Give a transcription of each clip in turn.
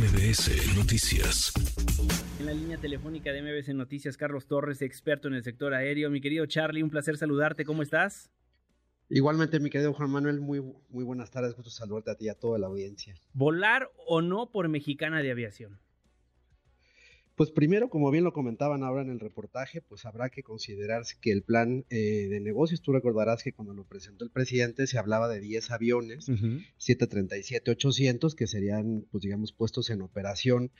MBS Noticias. En la línea telefónica de MBS Noticias, Carlos Torres, experto en el sector aéreo. Mi querido Charlie, un placer saludarte. ¿Cómo estás? Igualmente, mi querido Juan Manuel, muy, muy buenas tardes. Gusto saludarte a ti y a toda la audiencia. ¿Volar o no por Mexicana de Aviación? Pues primero, como bien lo comentaban ahora en el reportaje, pues habrá que considerarse que el plan eh, de negocios, tú recordarás que cuando lo presentó el presidente se hablaba de 10 aviones, 737-800, que serían, pues digamos, puestos en operación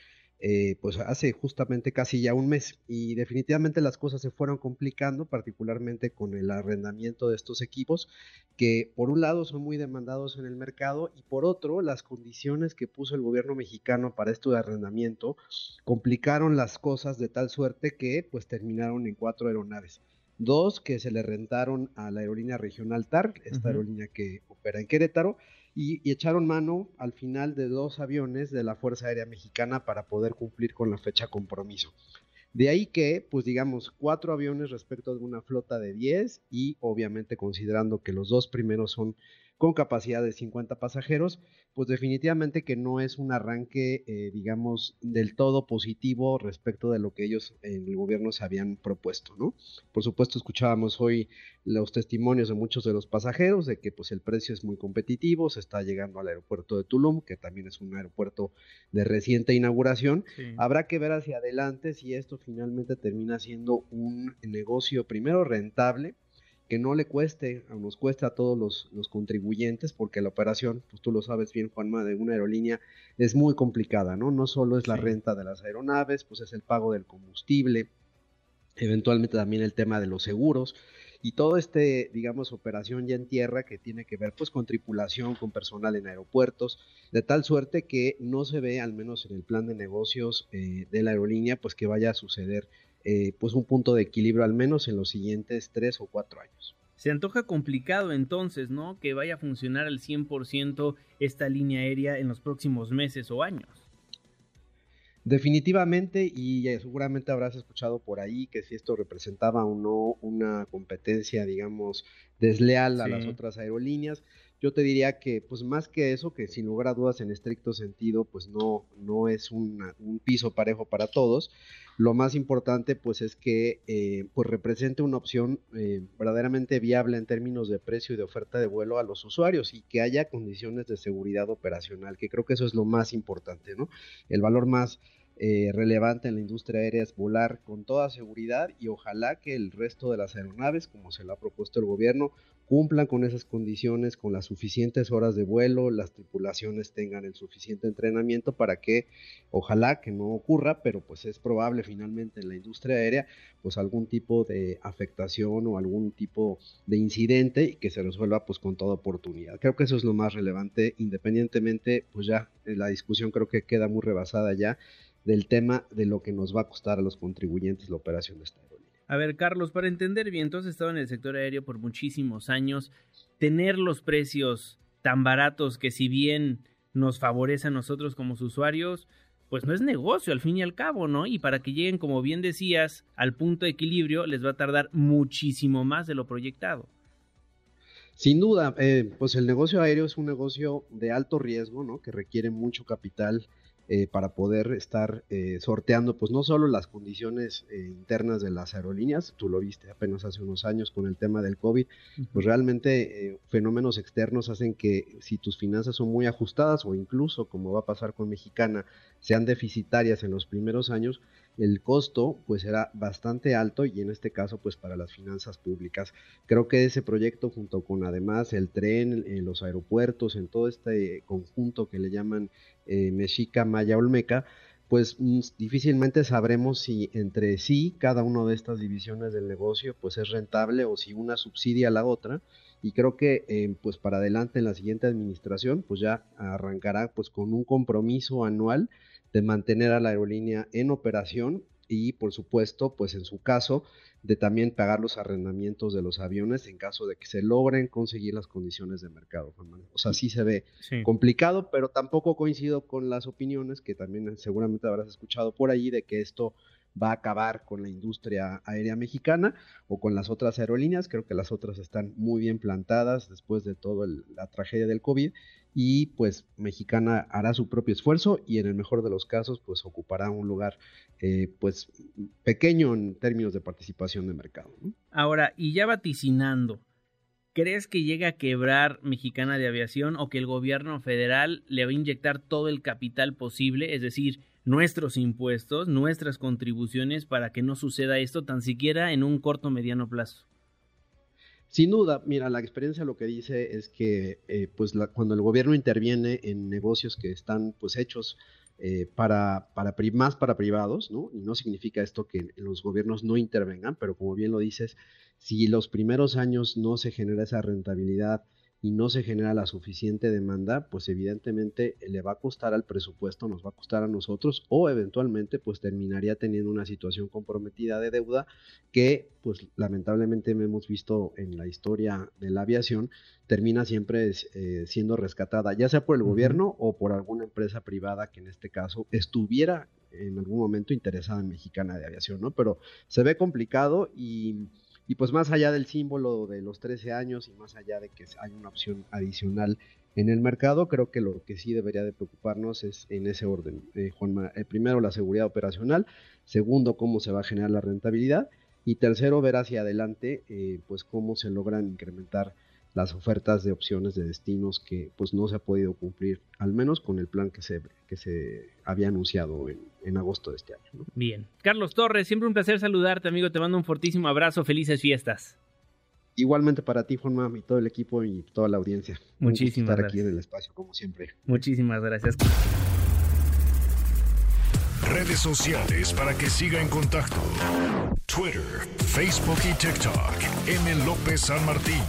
eh, pues hace justamente casi ya un mes y definitivamente las cosas se fueron complicando, particularmente con el arrendamiento de estos equipos, que por un lado son muy demandados en el mercado y por otro las condiciones que puso el gobierno mexicano para esto de arrendamiento complicaron las cosas de tal suerte que pues terminaron en cuatro aeronaves. Dos que se le rentaron a la aerolínea regional TAR, esta aerolínea que opera en Querétaro, y, echaron mano al final de dos aviones de la Fuerza Aérea Mexicana para poder cumplir con la fecha compromiso. De ahí que, pues digamos, cuatro aviones respecto de una flota de 10 y obviamente considerando que los dos primeros son con capacidad de 50 pasajeros, pues definitivamente que no es un arranque, eh, digamos, del todo positivo respecto de lo que ellos en el gobierno se habían propuesto, ¿no? Por supuesto, escuchábamos hoy los testimonios de muchos de los pasajeros de que pues el precio es muy competitivo, se está llegando al aeropuerto de Tulum, que también es un aeropuerto de reciente inauguración. Habrá que ver hacia adelante si esto finalmente termina siendo un negocio primero rentable, que no le cueste, o nos cueste a todos los, contribuyentes, porque la operación, pues tú lo sabes bien, Juanma, de una aerolínea es muy complicada, ¿no? No solo es la renta de las aeronaves, pues es el pago del combustible, eventualmente también el tema de los seguros y todo este, digamos, operación ya en tierra que tiene que ver pues con tripulación, con personal en aeropuertos, de tal suerte que no se ve, al menos en el plan de negocios eh, de la aerolínea, pues que vaya a suceder eh, pues un punto de equilibrio al menos en los siguientes tres o cuatro años. Se antoja complicado entonces, ¿no? Que vaya a funcionar al 100% esta línea aérea en los próximos meses o años. Definitivamente, y seguramente habrás escuchado por ahí que si esto representaba o no una competencia, digamos, desleal a las otras aerolíneas, yo te diría que, pues más que eso, que sin lugar a dudas en estricto sentido, pues no, no es un piso parejo para todos. Lo más importante, pues es que eh, pues represente una opción eh, verdaderamente viable en términos de precio y de oferta de vuelo a los usuarios y que haya condiciones de seguridad operacional, que creo que eso es lo más importante, ¿no? El valor más eh, relevante en la industria aérea es volar con toda seguridad y ojalá que el resto de las aeronaves, como se lo ha propuesto el gobierno, cumplan con esas condiciones, con las suficientes horas de vuelo, las tripulaciones tengan el suficiente entrenamiento para que, ojalá que no ocurra, pero pues es probable finalmente en la industria aérea, pues algún tipo de afectación o algún tipo de incidente y que se resuelva pues con toda oportunidad. Creo que eso es lo más relevante, independientemente, pues ya la discusión creo que queda muy rebasada ya del tema de lo que nos va a costar a los contribuyentes la operación de esta aerolínea. A ver, Carlos, para entender bien, tú has estado en el sector aéreo por muchísimos años. Tener los precios tan baratos que si bien nos favorece a nosotros como usuarios, pues no es negocio al fin y al cabo, ¿no? Y para que lleguen, como bien decías, al punto de equilibrio, les va a tardar muchísimo más de lo proyectado. Sin duda, eh, pues el negocio aéreo es un negocio de alto riesgo, ¿no? Que requiere mucho capital eh, para poder estar eh, sorteando pues no solo las condiciones eh, internas de las aerolíneas, tú lo viste apenas hace unos años con el tema del COVID, pues realmente fenómenos externos hacen que si tus finanzas son muy ajustadas o incluso como va a pasar con Mexicana, sean deficitarias en los primeros años, el costo pues será bastante alto y en este caso pues para las finanzas públicas. Creo que ese proyecto junto con además el tren en los aeropuertos, en todo este conjunto que le llaman eh, Mexica, Maya, Olmeca, pues mm, difícilmente sabremos si entre sí cada una de estas divisiones del negocio pues es rentable o si una subsidia a la otra y creo que eh, pues para adelante en la siguiente administración pues ya arrancará pues con un compromiso anual de mantener a la aerolínea en operación y por supuesto, pues en su caso, de también pagar los arrendamientos de los aviones en caso de que se logren conseguir las condiciones de mercado. O sea, sí se ve complicado, pero tampoco coincido con las opiniones que también seguramente habrás escuchado por allí de que esto va a acabar con la industria aérea mexicana o con las otras aerolíneas. Creo que las otras están muy bien plantadas después de toda la tragedia del COVID y pues Mexicana hará su propio esfuerzo y en el mejor de los casos pues ocupará un lugar eh, pues pequeño en términos de participación de mercado. Ahora, y ya vaticinando, ¿crees que llega a quebrar Mexicana de Aviación o que el gobierno federal le va a inyectar todo el capital posible, es decir, nuestros impuestos, nuestras contribuciones para que no suceda esto tan siquiera en un corto mediano plazo? Sin duda, mira, la experiencia lo que dice es que eh, pues cuando el gobierno interviene en negocios que están pues hechos eh, para, para más para privados, ¿no? Y no significa esto que los gobiernos no intervengan, pero como bien lo dices, si los primeros años no se genera esa rentabilidad, y no se genera la suficiente demanda, pues evidentemente le va a costar al presupuesto, nos va a costar a nosotros o eventualmente pues terminaría teniendo una situación comprometida de deuda que pues lamentablemente hemos visto en la historia de la aviación termina siempre eh, siendo rescatada, ya sea por el gobierno o por alguna empresa privada que en este caso estuviera en algún momento interesada en Mexicana de Aviación, ¿no? Pero se ve complicado y y pues más allá del símbolo de los 13 años y más allá de que hay una opción adicional en el mercado, creo que lo que sí debería de preocuparnos es en ese orden, eh, Juanma. Eh, primero, la seguridad operacional. Segundo, cómo se va a generar la rentabilidad. Y tercero, ver hacia adelante, eh, pues cómo se logran incrementar las ofertas de opciones de destinos que pues no se ha podido cumplir, al menos con el plan que se, que se había anunciado en, agosto de este año. Bien. Carlos Torres, siempre un placer saludarte, amigo. Te mando un fortísimo abrazo, felices fiestas. Igualmente para ti, Juanma, y todo el equipo y toda la audiencia. Muchísimas estar aquí en el espacio, como siempre. Muchísimas gracias. Redes sociales para que siga en contacto: Twitter, Facebook y TikTok. M. López San Martín.